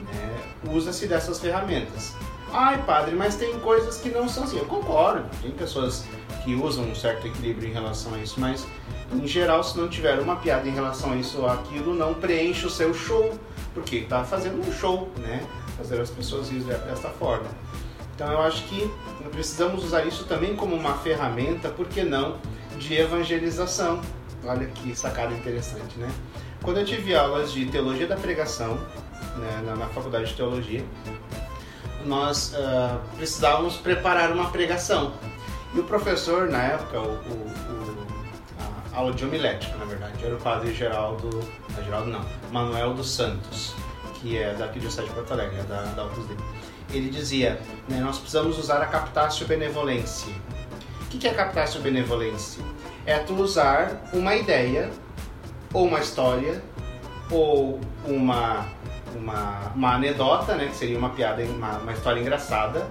né? Usa-se dessas ferramentas. Ai, padre, mas tem coisas que não são assim. Eu concordo, tem pessoas que usam um certo equilíbrio em relação a isso, mas em geral, se não tiver uma piada em relação a isso ou aquilo, não preenche o seu show, porque está fazendo um show, né? Fazer as pessoas rirem dessa forma. Então eu acho que precisamos usar isso também como uma ferramenta, por que não, de evangelização. Olha que sacada interessante, né? Quando eu tive aulas de teologia da pregação, né, na, na faculdade de teologia, nós ah, precisávamos preparar uma pregação. E o professor, na época, o, o- o- a aula de homilética, na verdade, era o padre Geraldo, não, Geraldo não, Manuel dos Santos, que é da Arquidiocese de Porto Alegre, é da, da Opus. Ele dizia, né, nós precisamos usar a captatio benevolentia. O que é captatio benevolentia? É tu usar uma ideia, ou uma história, ou uma, uma, uma anedota, né, que seria uma piada, uma, uma história engraçada,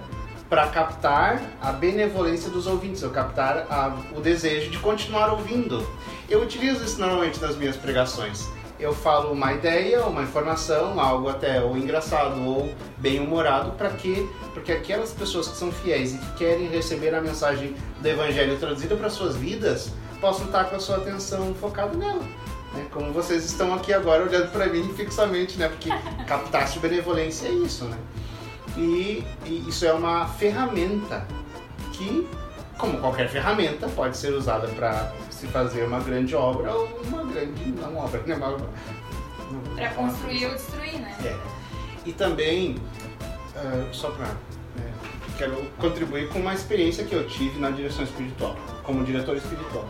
para captar a benevolência dos ouvintes, ou captar a- o desejo de continuar ouvindo. Eu utilizo isso normalmente nas minhas pregações. Eu falo uma ideia, uma informação, algo até ou engraçado ou bem humorado, para quê? Porque aquelas pessoas que são fiéis e que querem receber a mensagem do evangelho traduzida para suas vidas, possam estar com a sua atenção focada nela. né? Como vocês estão aqui agora olhando para mim fixamente, né? Porque captaste benevolência é isso, né? E, e isso é uma ferramenta que, como qualquer ferramenta, pode ser usada para se fazer uma grande obra ou uma grande não obra, né? Pra construir ou destruir, né? É. E também, ah, só para. quero contribuir com uma experiência que eu tive na direção espiritual, como diretor espiritual.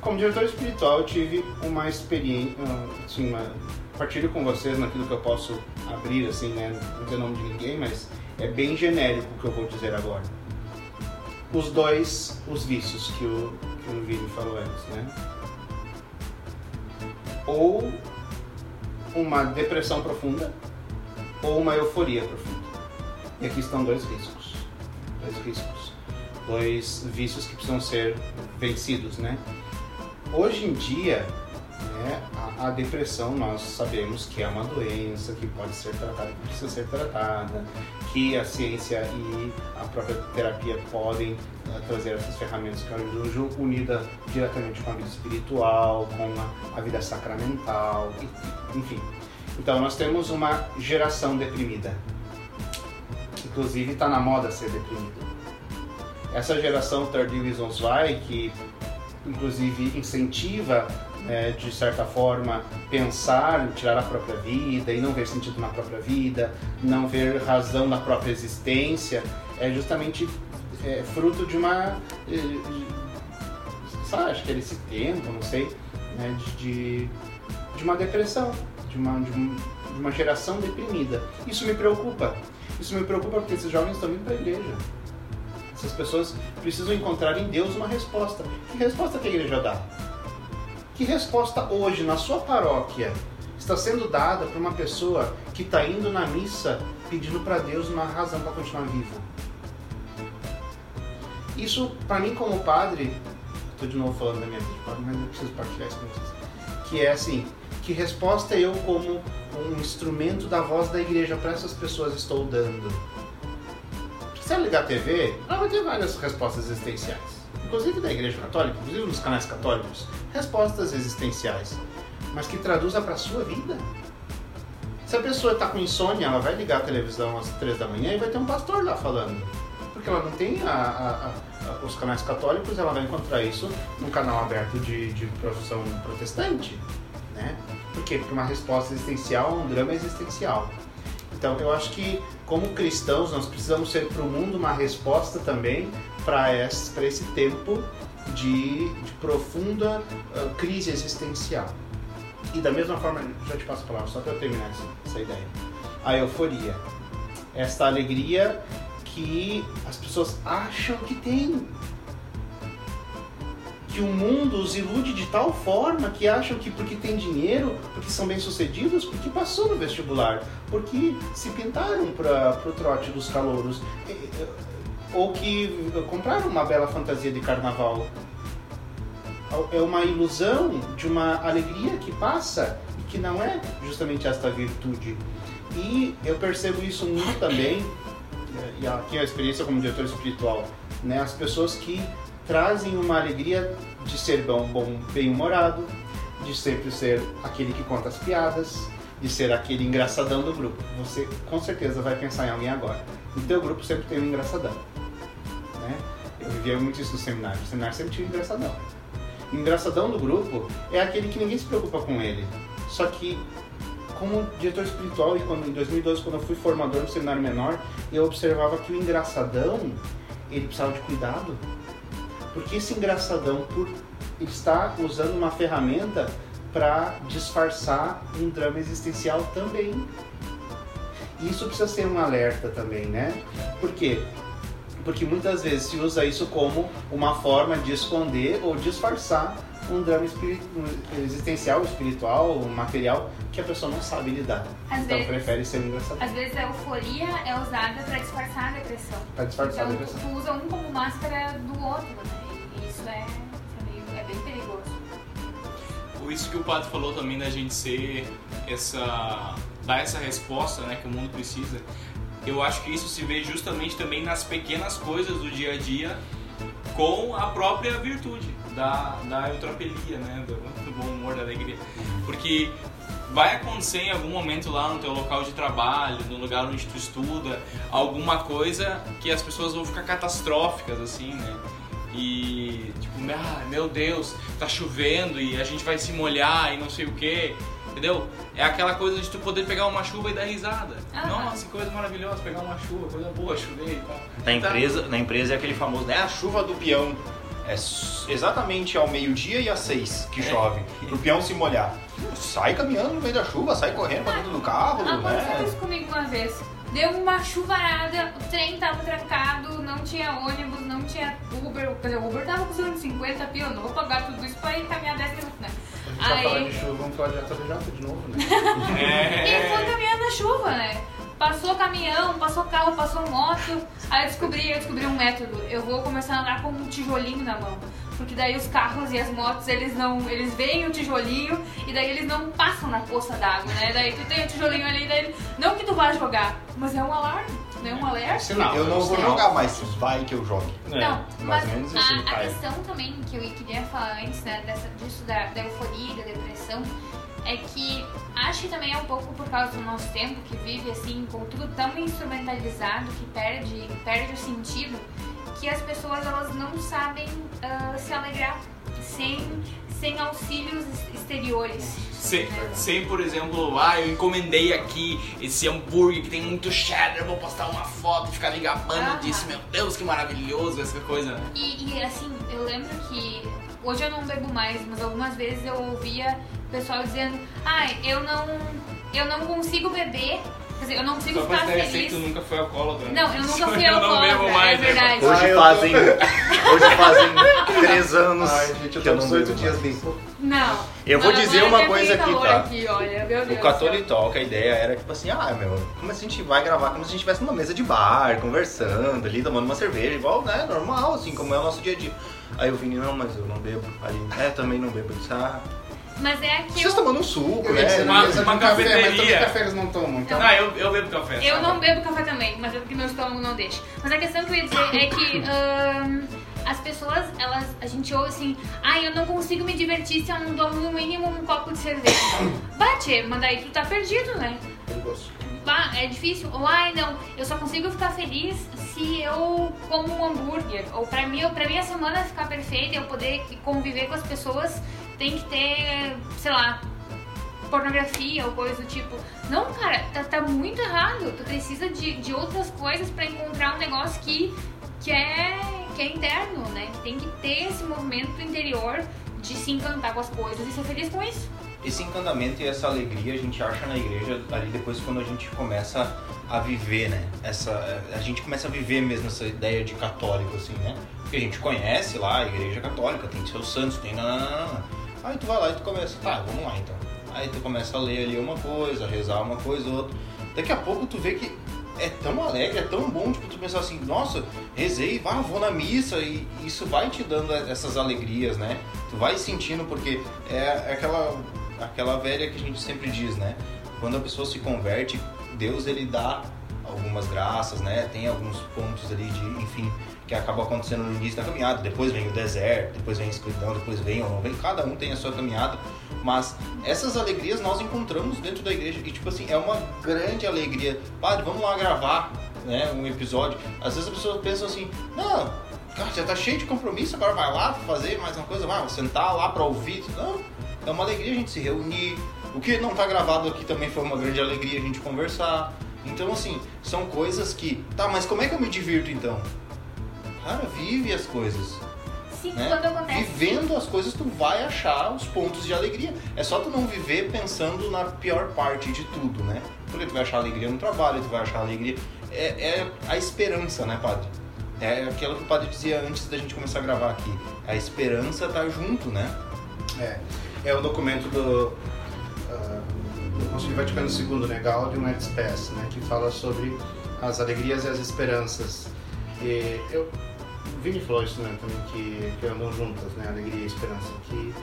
Como diretor espiritual, eu tive uma experiência, assim, uma, partilho com vocês naquilo que eu posso abrir, assim, né? Não dizer nome de ninguém, mas é bem genérico o que eu vou dizer agora. Os dois, os vícios que o, que o Vini falou antes, né? Ou uma depressão profunda ou uma euforia profunda. E aqui estão dois riscos. Dois riscos. Dois vícios que precisam ser vencidos, né? Hoje em dia, a depressão nós sabemos que é uma doença que pode ser tratada, que precisa ser tratada, que a ciência e a própria terapia podem uh, trazer essas ferramentas que ajudam unida diretamente com a vida espiritual, com a, a vida sacramental, enfim. Então nós temos uma geração deprimida. Inclusive está na moda ser deprimido. Essa geração 30 Reasons Why, que inclusive incentiva é, de certa forma, pensar em tirar a própria vida e não ver sentido na própria vida, não ver razão na própria existência, é justamente é, fruto de uma. Sabe, acho que é desse tempo, não sei, né, de, de uma depressão, de uma, de, um, de uma geração deprimida. Isso me preocupa. Isso me preocupa porque esses jovens estão indo para a igreja. Essas pessoas precisam encontrar em Deus uma resposta. Que resposta que a igreja dá? Que resposta hoje na sua paróquia está sendo dada para uma pessoa que está indo na missa pedindo para Deus uma razão para continuar vivo? Isso, para mim, como padre, estou de novo falando da minha vida de padre, mas eu preciso partilhar isso com vocês. Que é assim: que resposta eu, como um instrumento da voz da igreja para essas pessoas, estou dando? Se ela ligar a TV, ela vai ter várias respostas existenciais inclusive da Igreja Católica, inclusive nos canais católicos, respostas existenciais, mas que traduza para a sua vida. Se a pessoa está com insônia, ela vai ligar a televisão às três da manhã e vai ter um pastor lá falando. Porque ela não tem a, a, a, os canais católicos, ela vai encontrar isso num canal aberto de, de profissão protestante. Né? Por quê? Porque uma resposta existencial é um drama existencial. Então, eu acho que, como cristãos, nós precisamos ser para o mundo uma resposta também para esse, esse tempo de, de profunda uh, crise existencial. E da mesma forma, já te passo a palavra, só para eu terminar essa, essa ideia. A euforia. Esta alegria que as pessoas acham que tem. Que o mundo os ilude de tal forma que acham que porque tem dinheiro, porque são bem-sucedidos, porque passou no vestibular, porque se pintaram para o trote dos calouros ou que compraram uma bela fantasia de carnaval. É uma ilusão de uma alegria que passa e que não é justamente esta virtude. E eu percebo isso muito também, e aqui é a experiência como diretor espiritual, né? as pessoas que trazem uma alegria de ser bom, bom bem-humorado, de sempre ser aquele que conta as piadas, de ser aquele engraçadão do grupo. Você com certeza vai pensar em alguém agora. No teu grupo sempre tem um engraçadão. Eu vivia muito isso no seminário. O seminário sempre tinha engraçadão. O engraçadão do grupo é aquele que ninguém se preocupa com ele. Só que, como diretor espiritual, e quando, em 2012, quando eu fui formador no seminário menor, eu observava que o engraçadão, ele precisava de cuidado. Porque esse engraçadão, por estar usando uma ferramenta para disfarçar um drama existencial também. Isso precisa ser um alerta também, né? Por quê? Porque muitas vezes se usa isso como uma forma de esconder ou disfarçar um drama espirit existencial, espiritual, material que a pessoa não sabe lidar. Às então vezes, prefere ser engraçado. Às vezes a euforia é usada para disfarçar a depressão. Para disfarçar então, a depressão. Tu usa um como máscara do outro, né? E isso é, é, bem perigoso. Isso que o padre falou também da gente ser essa dar essa resposta, né, que o mundo precisa eu acho que isso se vê justamente também nas pequenas coisas do dia a dia com a própria virtude da, da eutropelia, né? Do, do bom humor, da alegria. Porque vai acontecer em algum momento lá no teu local de trabalho, no lugar onde tu estuda, alguma coisa que as pessoas vão ficar catastróficas, assim, né? E tipo, ah, meu Deus, tá chovendo e a gente vai se molhar e não sei o que. Entendeu? É aquela coisa de tu poder pegar uma chuva e dar risada. Ah, Nossa, que coisa maravilhosa, pegar uma chuva, coisa boa, chover e tal. Na empresa, na empresa é aquele famoso, né? A chuva do peão. É exatamente ao meio-dia e às seis que é. chove. Pro peão se molhar. Sai caminhando no meio da chuva, sai correndo pra dentro do carro, ah, né? Aconteceu isso comigo uma vez. Deu uma chuvarada, o trem tava trancado, não tinha ônibus, não tinha Uber. Quer dizer, o Uber tava custando 50 pio, não vou pagar tudo isso pra ir caminhar 10 minutos, né? A gente tá falando de chuva, vamos falar de JBJ de novo, né? é. E foi caminhando na chuva, né? Passou caminhão, passou carro, passou moto. Aí eu descobri, eu descobri um método. Eu vou começar a andar com um tijolinho na mão. porque daí os carros e as motos, eles não, eles veem o tijolinho e daí eles não passam na poça d'água, né? Daí tu tem o tijolinho ali, daí não que tu vá jogar, mas é um alarme, não é um alerta. Sinal. Eu não vou sinal. jogar, mas vai que eu jogue. É. Não, mais mas ou menos a, a questão também que eu queria falar antes, né, dessa, disso da, da euforia, da depressão, é que acho que também é um pouco por causa do nosso tempo, que vive assim, com tudo tão instrumentalizado, que perde, perde o sentido, que as pessoas elas não sabem ah, se alegrar sem, sem auxílios exteriores. Sem, sem, por exemplo, ah, eu encomendei aqui esse hambúrguer que tem muito cheddar, vou postar uma foto e ficar me gabando disso, meu Deus, que maravilhoso essa coisa. E, e, assim, eu lembro que hoje eu não bebo mais, mas algumas vezes eu ouvia o pessoal dizendo, ai, eu não, eu não consigo beber, quer dizer, eu não consigo Só pra ficar feliz. que tu nunca foi alcoólatra. Não, eu nunca fui Eu não alcoólatra, bebo mais, é né? verdade. Hoje eu fazem. Hoje fazem três anos. Ai, gente, eu que tô não 18 bebo dias limpo. Não. Eu vou Não, dizer agora uma coisa aqui, tá? aqui, olha, meu Deus O Catoli Talk, a ideia era tipo assim, ah, meu, como a gente vai gravar como se a gente estivesse numa mesa de bar, conversando ali, tomando uma cerveja, igual, né, normal, assim, como é o nosso dia a dia. Aí o Vini, não, mas eu não bebo. Aí, é, também não bebo. Eu disse, ah, Mas é que vocês eu, tomando um suco, Eu dizer, né? Uma- uma um café, mas cafeteria. também café eles não tomam, então. Ah, eu, eu bebo café. eu tá não bebo café também, mas é porque meu estômago não deixa. Mas a questão que eu ia dizer é que ahn, as pessoas, elas, a gente ouve assim, ai, eu não consigo me divertir se eu não tomo no mínimo um copo de cerveja. Bate, mas daí tu tá perdido, né? Perigoso. Bah, é difícil. Ou, ai, não, eu só consigo ficar feliz se eu como um hambúrguer. Ou pra mim, pra minha semana ficar perfeita e eu poder conviver com as pessoas, tem que ter, sei lá, pornografia ou coisa do tipo. Não, cara, tá, tá muito errado. Tu precisa de, de outras coisas pra encontrar um negócio que, que, é, que é interno, né? Tem que ter esse movimento interior de se encantar com as coisas e ser feliz com isso. Esse encantamento e essa alegria a gente acha na igreja ali depois quando a gente começa a viver, né? Essa, a gente começa a viver mesmo essa ideia de católico, assim, né? Porque a gente conhece lá a igreja católica, tem seus santos, tem nananana. Aí tu vai lá e tu começa, tá, vamos lá então. Aí tu começa a ler ali uma coisa, rezar uma coisa, outra. Daqui a pouco tu vê que é tão alegre, é tão bom, tipo, tu pensar assim, nossa, rezei, vá, vou na missa, e isso vai te dando essas alegrias, né? Tu vai sentindo, porque é aquela, aquela velha que a gente sempre diz, né? Quando a pessoa se converte, Deus, ele dá algumas graças, né? Tem alguns pontos ali de, enfim, que acabam acontecendo no início da caminhada. Depois vem o deserto, depois vem a escuridão, depois vem ou não vem. Cada um tem a sua caminhada. Mas essas alegrias nós encontramos dentro da igreja. E, tipo assim, é uma grande alegria. Padre, vamos lá gravar né, um episódio. Às vezes a pessoa pensa assim, não, cara, já tá cheio de compromisso, agora vai lá fazer mais uma coisa, vai sentar lá pra ouvir. Não, é uma alegria a gente se reunir. O que não tá gravado aqui também foi uma grande alegria a gente conversar. Então, assim, são coisas que. Tá, mas como é que eu me divirto então? Cara, vive as coisas. Sim, Né? quando acontece. Vivendo as coisas, tu vai achar os pontos de alegria. É só tu não viver pensando na pior parte de tudo, né? Porque tu vai achar alegria no trabalho, tu vai achar alegria. É, é a esperança, né, padre? É aquilo que o padre dizia antes da gente começar a gravar aqui. A esperança tá junto, né? É, é o documento do, ah, do Concílio Vaticano II, né, Gaudium et Spes, né, que fala sobre as alegrias e as esperanças. E eu, o Vini falou isso né, também, que, que andam juntas, né, alegria e esperança, que,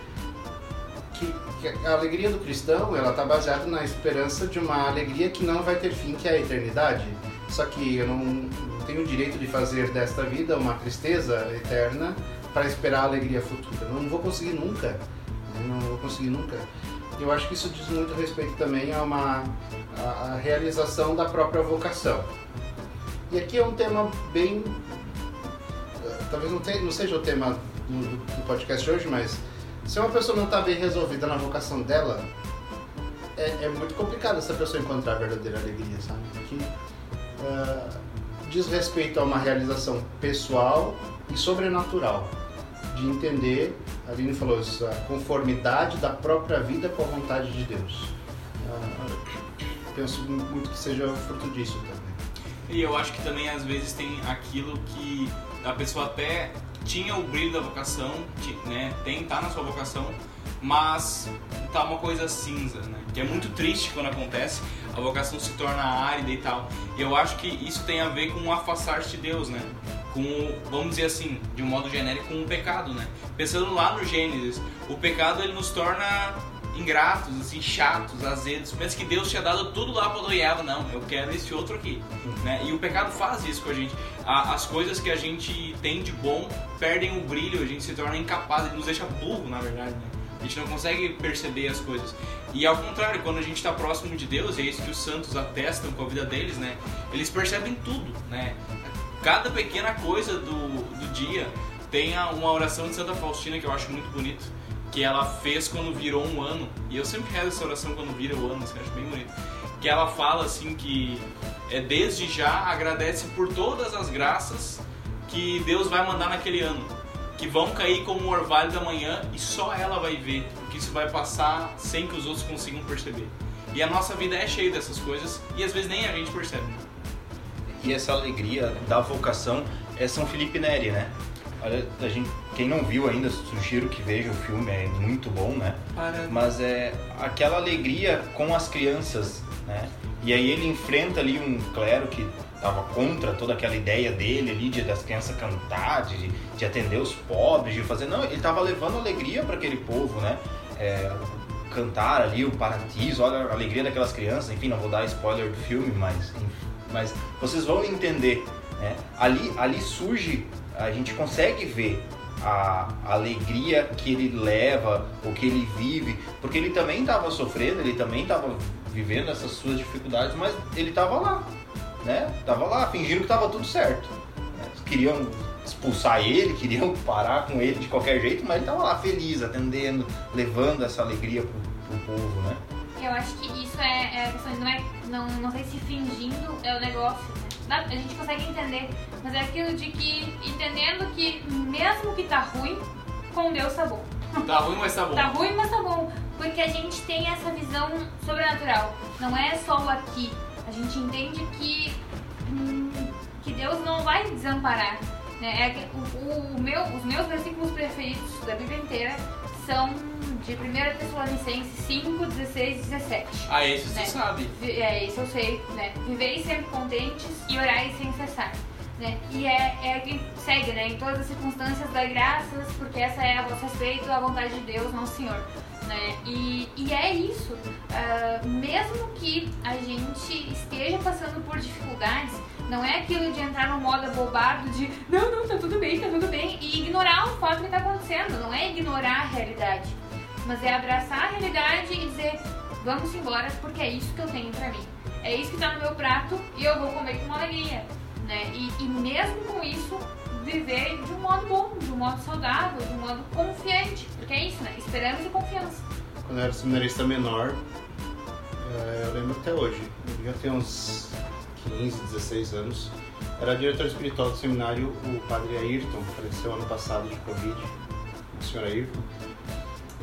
que, que a alegria do cristão, ela está baseada na esperança de uma alegria que não vai ter fim, que é a eternidade. Só que eu não, tenho o direito de fazer desta vida uma tristeza eterna para esperar a alegria futura. Não vou conseguir nunca. né? Não vou conseguir nunca. Eu acho que isso diz muito respeito também a uma a, a realização da própria vocação. E aqui é um tema bem eh, talvez não, não seja o tema do, do- podcast hoje, mas se uma pessoa não está bem resolvida na vocação dela, é, é muito complicado essa pessoa encontrar a verdadeira alegria, sabe? Porque ah, diz respeito a uma realização pessoal e sobrenatural, de entender, a Aline falou isso, a conformidade da própria vida com a vontade de Deus. Ah, penso muito que seja fruto disso também. E eu acho que também às vezes tem aquilo que a pessoa até tinha o brilho da vocação, né? Tem, tá na sua vocação, mas tá uma coisa cinza, né? Que é muito triste quando acontece, a vocação se torna árida e tal. E eu acho que isso tem a ver com afastar-se de Deus, né? Com, vamos dizer assim, de um modo genérico, com o pecado, né? Pensando lá no Gênesis, o pecado ele nos torna ingratos, assim, chatos, azedos. Pensa que Deus tinha dado tudo lá para Adão não, eu quero esse outro aqui, né? E o pecado faz isso com a gente. as coisas que a gente tem de bom perdem o brilho, a gente se torna incapaz, ele nos deixa burro, na verdade, né? A gente não consegue perceber as coisas. E ao contrário, quando a gente está próximo de Deus, e é isso que os santos atestam com a vida deles, né? Eles percebem tudo, né? Cada pequena coisa do, do dia tem uma oração de Santa Faustina que eu acho muito bonito que ela fez quando virou um ano. E eu sempre rezo essa oração quando vira o ano, assim, acho bem bonito. Que ela fala assim que é desde já agradece por todas as graças que Deus vai mandar naquele ano. Que vão cair como o orvalho da manhã e só ela vai ver, porque isso vai passar sem que os outros consigam perceber. E a nossa vida é cheia dessas coisas e às vezes nem a gente percebe. E essa alegria da vocação é São Felipe Neri, né? Olha, a gente, quem não viu ainda, sugiro que veja o filme, é muito bom, né? Para... Mas é aquela alegria com as crianças, né? E aí ele enfrenta ali um clero que estava contra toda aquela ideia dele ali de das crianças cantar, de, de atender os pobres, de fazer. Não, ele estava levando alegria para aquele povo, né? É, cantar ali o paratiso, olha a alegria daquelas crianças. Enfim, não vou dar spoiler do filme, mas, mas vocês vão entender. Né? Ali, ali surge a gente consegue ver a alegria que ele leva, o que ele vive, porque ele também estava sofrendo, ele também estava vivendo essas suas dificuldades, mas ele estava lá, né? Tava lá fingindo que estava tudo certo. Né? Queriam expulsar ele, queriam parar com ele de qualquer jeito, mas ele estava lá feliz, atendendo, levando essa alegria pro, pro povo, né? Eu acho que isso é, é a questão, não é, não, não sei se fingindo é o negócio, né? A gente consegue entender, mas é aquilo de que, entendendo que mesmo que tá ruim, com Deus tá bom. Tá ruim, mas tá bom. Tá ruim, mas tá bom. Porque a gente tem essa visão sobrenatural. Não é só o aqui. A gente entende que, hum, que Deus não vai desamparar. Né? É, o, o meu, os meus versículos preferidos da Bíblia inteira são de 1 Tessalonicenses 5, 16 17. Ah, esse né? você sabe. É, esse eu sei, né? Viveis sempre contentes e orais sem cessar. Né? E é, é que segue, né? Em todas as circunstâncias, dai graças, porque essa é a vosso respeito, a vontade de Deus, nosso Senhor. Né? E, e é isso. Uh, mesmo que a gente esteja passando por dificuldades, não é aquilo de entrar no modo abobado de não, não, tá tudo bem, tá tudo bem, e ignorar o fato que tá acontecendo. Não é ignorar a realidade, mas é abraçar a realidade e dizer vamos embora porque é isso que eu tenho pra mim. É isso que tá no meu prato e eu vou comer com alegria. Né? E, e mesmo com isso, viver de um modo bom, de um modo saudável, de um modo confiante. Porque é isso, né? Esperança e confiança. Quando eu era seminarista menor, eh, eu lembro até hoje, eu devia ter uns 15, 16 anos. Era diretor espiritual do seminário o padre Ayrton, faleceu ano passado de Covid, o senhor Ayrton.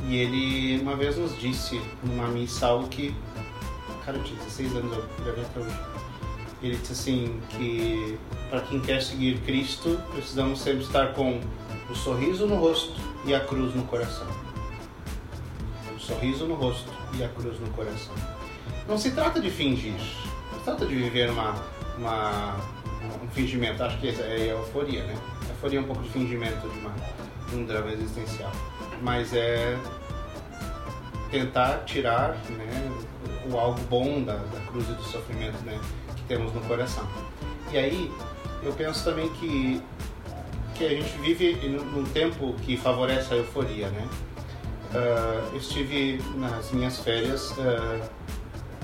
E ele uma vez nos disse numa missa algo que, cara, eu tinha 16 anos, eu gravei até hoje. Ele disse assim que para quem quer seguir Cristo, precisamos sempre estar com o sorriso no rosto e a cruz no coração. O sorriso no rosto e a cruz no coração. Não se trata de fingir, trata de viver uma, uma, um fingimento. Acho que é euforia, né? Euforia é um pouco de fingimento de, uma, de um drama existencial. Mas é tentar tirar né, o algo bom da, da cruz e do sofrimento né, que temos no coração. E aí, eu penso também que, que a gente vive num tempo que favorece a euforia, né? Uh, eu estive nas minhas férias uh,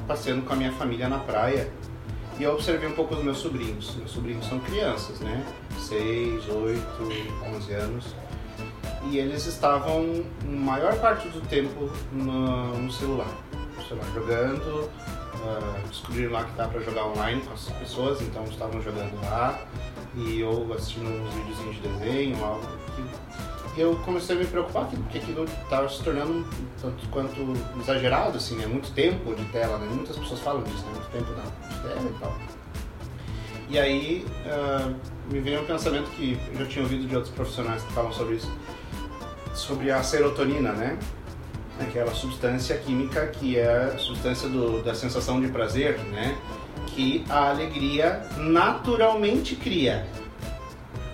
passeando com a minha família na praia e eu observei um pouco os meus sobrinhos. Meus sobrinhos são crianças, né? 6, 8, 11 anos. E eles estavam, maior parte do tempo, no, no celular. No celular, jogando. Uh, descobriram lá que dá para jogar online com as pessoas, então estavam jogando lá. E ou assistindo uns videozinhos de desenho, algo eu comecei a me preocupar porque aquilo estava se tornando tanto quanto exagerado, assim, né? Muito tempo de tela, né? Muitas pessoas falam disso, né? Muito tempo de tela e tal. E aí uh, me veio um pensamento que eu já tinha ouvido de outros profissionais que falam sobre isso, sobre a serotonina, né? Aquela substância química que é a substância do, da sensação de prazer, né? Que a alegria naturalmente cria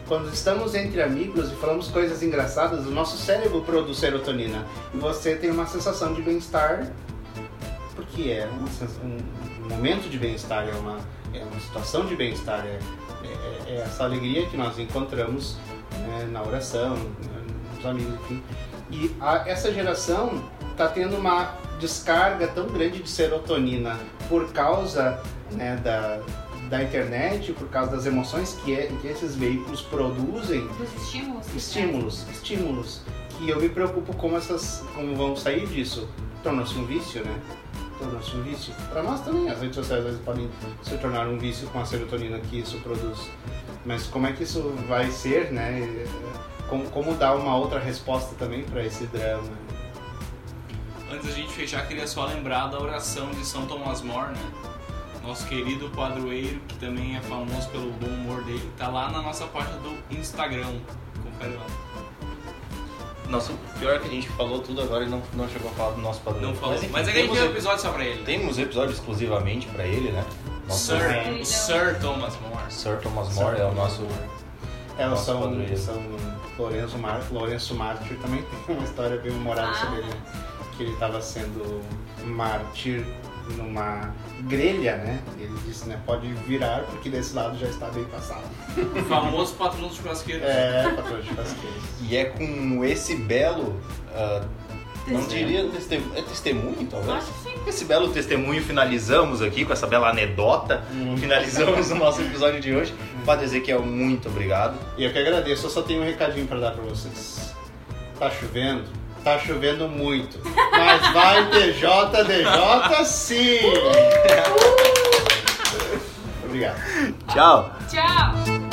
quando estamos entre amigos e falamos coisas engraçadas, o nosso cérebro produz serotonina. E você tem uma sensação de bem-estar, porque é um, um momento de bem-estar, é uma, é uma situação de bem-estar, é, é- é essa alegria que nós encontramos né, na oração, né, nos amigos, enfim. E a- essa geração está tendo uma descarga tão grande de serotonina por causa né, da, da internet, por causa das emoções que, é, que esses veículos produzem, Dos estímulos. estímulos, estímulos, que eu me preocupo como essas, como vão sair disso. Torna-se um vício, né? Torna-se um vício. Para nós também, as redes sociais às vezes podem se tornar um vício com a serotonina que isso produz. Mas como é que isso vai ser, né? Como, como dar uma outra resposta também para esse drama? Antes da gente fechar, queria só lembrar da oração de São Thomas More, né? Nosso querido padroeiro, que também é famoso pelo bom humor dele, tá lá na nossa página do Instagram. Confere lá. Nossa, pior é que a gente falou tudo agora e não, não chegou a falar do nosso padrão. Não falou. enfim, Mas, é que a gente temos, tem um episódio só pra ele. temos episódio exclusivamente pra ele, né? Nosso Sir, o Sir Thomas More. Sir Thomas More é o nosso. Elas Nosso são, padroeiro. são Lourenço, Mar, Lourenço Mártir também tem uma história bem humorada Ah. sobre ele, né? que ele estava sendo mártir numa grelha, né? Ele disse, né, pode virar porque desse lado já está bem passado. O famoso patrão dos churrasqueiros. É, patrão de pasqueiros. E é com esse belo. ah, não diria testemunho, é testemunho, talvez? Acho que sim. Com esse belo testemunho finalizamos aqui, com essa bela anedota, finalizamos o nosso episódio de hoje. Padre Ezequiel, muito obrigado. E eu que agradeço, eu só tenho um recadinho para dar para vocês. Tá chovendo? Tá chovendo muito. Mas vai ter JDJ sim! Obrigado. Tchau! Tchau.